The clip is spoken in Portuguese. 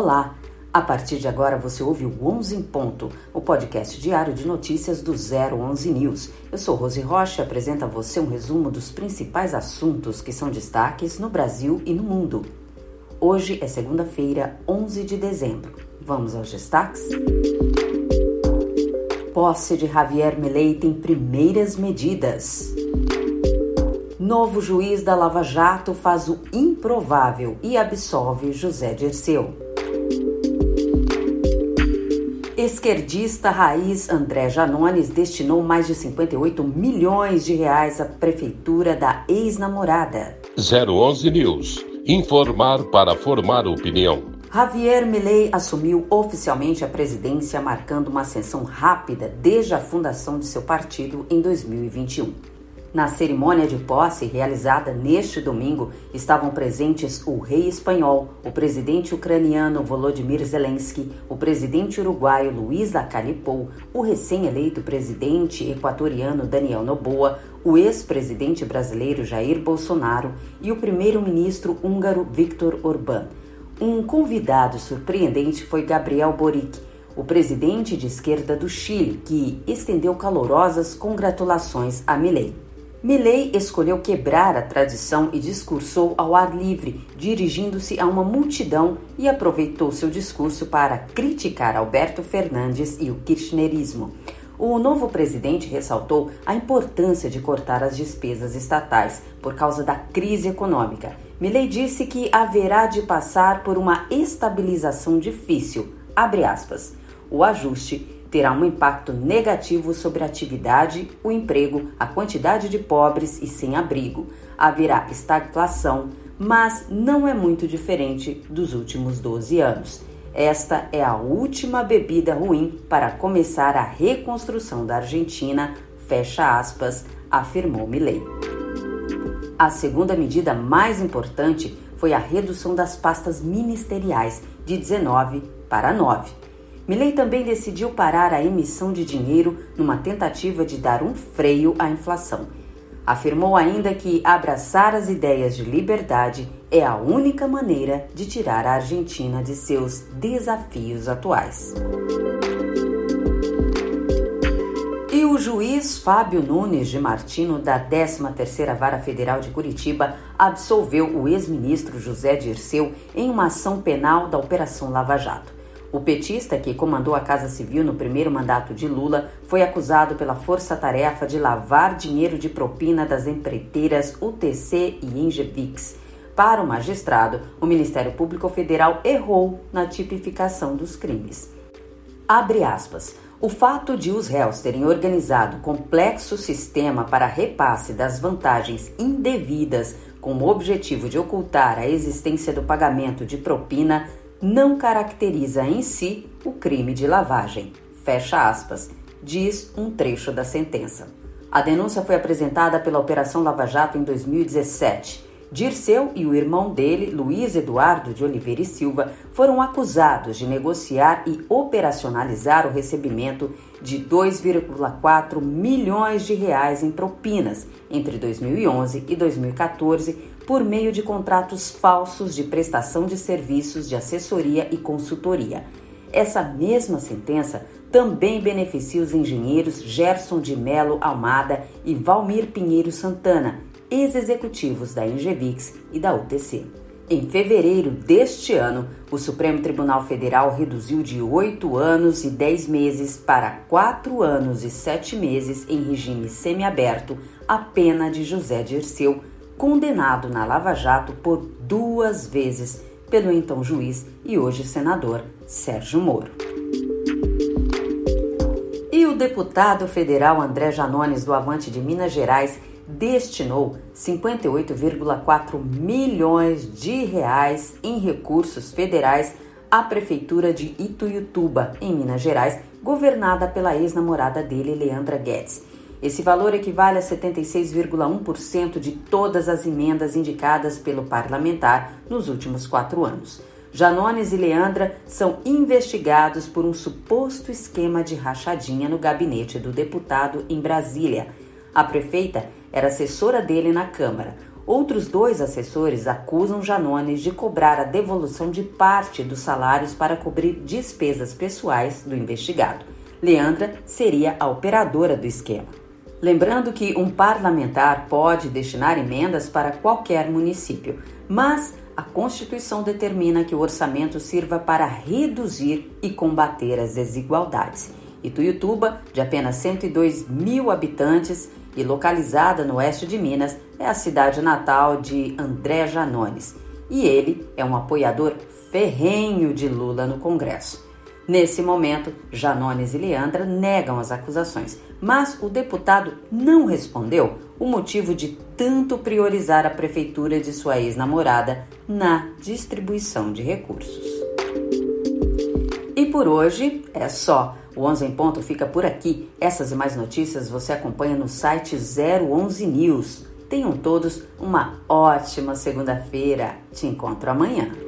Olá! A partir de agora você ouve o 11 em Ponto, o podcast diário de notícias do 011 News. Eu sou Rose Rocha e apresento a você um resumo dos principais assuntos que são destaques no Brasil e no mundo. Hoje é segunda-feira, 11 de dezembro. Vamos aos destaques? Posse de Javier Milei tem primeiras medidas. Novo juiz da Lava Jato faz o improvável e absolve José Dirceu. Esquerdista raiz André Janones destinou mais de 58 milhões de reais à prefeitura da ex-namorada. 011 News. Informar para formar opinião. Javier Milei assumiu oficialmente a presidência, marcando uma ascensão rápida desde a fundação de seu partido em 2021. Na cerimônia de posse realizada neste domingo, estavam presentes o rei espanhol, o presidente ucraniano Volodymyr Zelensky, o presidente uruguaio Luiz Lacalle o recém-eleito presidente equatoriano Daniel Noboa, o ex-presidente brasileiro Jair Bolsonaro e o primeiro-ministro húngaro Viktor Orbán. Um convidado surpreendente foi Gabriel Boric, o presidente de esquerda do Chile, que estendeu calorosas congratulações a Milei. Milley escolheu quebrar a tradição e discursou ao ar livre, dirigindo-se a uma multidão e aproveitou seu discurso para criticar Alberto Fernandes e o kirchnerismo. O novo presidente ressaltou a importância de cortar as despesas estatais por causa da crise econômica. Milley disse que haverá de passar por uma estabilização difícil, abre aspas, o ajuste terá um impacto negativo sobre a atividade, o emprego, a quantidade de pobres e sem-abrigo. Haverá estagflação, mas não é muito diferente dos últimos 12 anos. Esta é a última bebida ruim para começar a reconstrução da Argentina, fecha aspas, afirmou Milei. A segunda medida mais importante foi a redução das pastas ministeriais de 19 para 9. Milley também decidiu parar a emissão de dinheiro numa tentativa de dar um freio à inflação. Afirmou ainda que abraçar as ideias de liberdade é a única maneira de tirar a Argentina de seus desafios atuais. E o juiz Fábio Nunes de Martino, da 13ª Vara Federal de Curitiba, absolveu o ex-ministro José Dirceu em uma ação penal da Operação Lava Jato. O petista, que comandou a Casa Civil no primeiro mandato de Lula, foi acusado pela força-tarefa de lavar dinheiro de propina das empreiteiras UTC e Engevix. Para o magistrado, o Ministério Público Federal errou na tipificação dos crimes. Abre aspas. O fato de os réus terem organizado complexo sistema para repasse das vantagens indevidas com o objetivo de ocultar a existência do pagamento de propina não caracteriza em si o crime de lavagem. Fecha aspas, diz um trecho da sentença. A denúncia foi apresentada pela Operação Lava Jato em 2017. Dirceu e o irmão dele, Luiz Eduardo de Oliveira e Silva, foram acusados de negociar e operacionalizar o recebimento de 2,4 milhões de reais em propinas entre 2011 e 2014 por meio de contratos falsos de prestação de serviços de assessoria e consultoria. Essa mesma sentença também beneficia os engenheiros Gerson de Melo Almada e Valmir Pinheiro Santana, ex-executivos da Ingevix e da UTC. Em fevereiro deste ano, o Supremo Tribunal Federal reduziu de oito anos e dez meses para quatro anos e sete meses em regime semiaberto a pena de José Dirceu, condenado na Lava Jato por duas vezes pelo então juiz e hoje senador Sérgio Moro. E o deputado federal André Janones, do Avante de Minas Gerais, destinou 58,4 milhões de reais em recursos federais à prefeitura de Ituiutuba, em Minas Gerais, governada pela ex-namorada dele, Leandra Guedes. Esse valor equivale a 76,1% de todas as emendas indicadas pelo parlamentar nos últimos quatro anos. Janones e Leandra são investigados por um suposto esquema de rachadinha no gabinete do deputado em Brasília. A prefeita era assessora dele na Câmara. Outros dois assessores acusam Janones de cobrar a devolução de parte dos salários para cobrir despesas pessoais do investigado. Leandra seria a operadora do esquema. Lembrando que um parlamentar pode destinar emendas para qualquer município, mas a Constituição determina que o orçamento sirva para reduzir e combater as desigualdades. Ituiutuba, de apenas 102 mil habitantes e localizada no oeste de Minas, é a cidade natal de André Janones. E ele é um apoiador ferrenho de Lula no Congresso. Nesse momento, Janones e Leandra negam as acusações, mas o deputado não respondeu o motivo de tanto priorizar a prefeitura de sua ex-namorada na distribuição de recursos. E por hoje é só. O 11 em ponto fica por aqui. Essas e mais notícias você acompanha no site 011 News. Tenham todos uma ótima segunda-feira. Te encontro amanhã.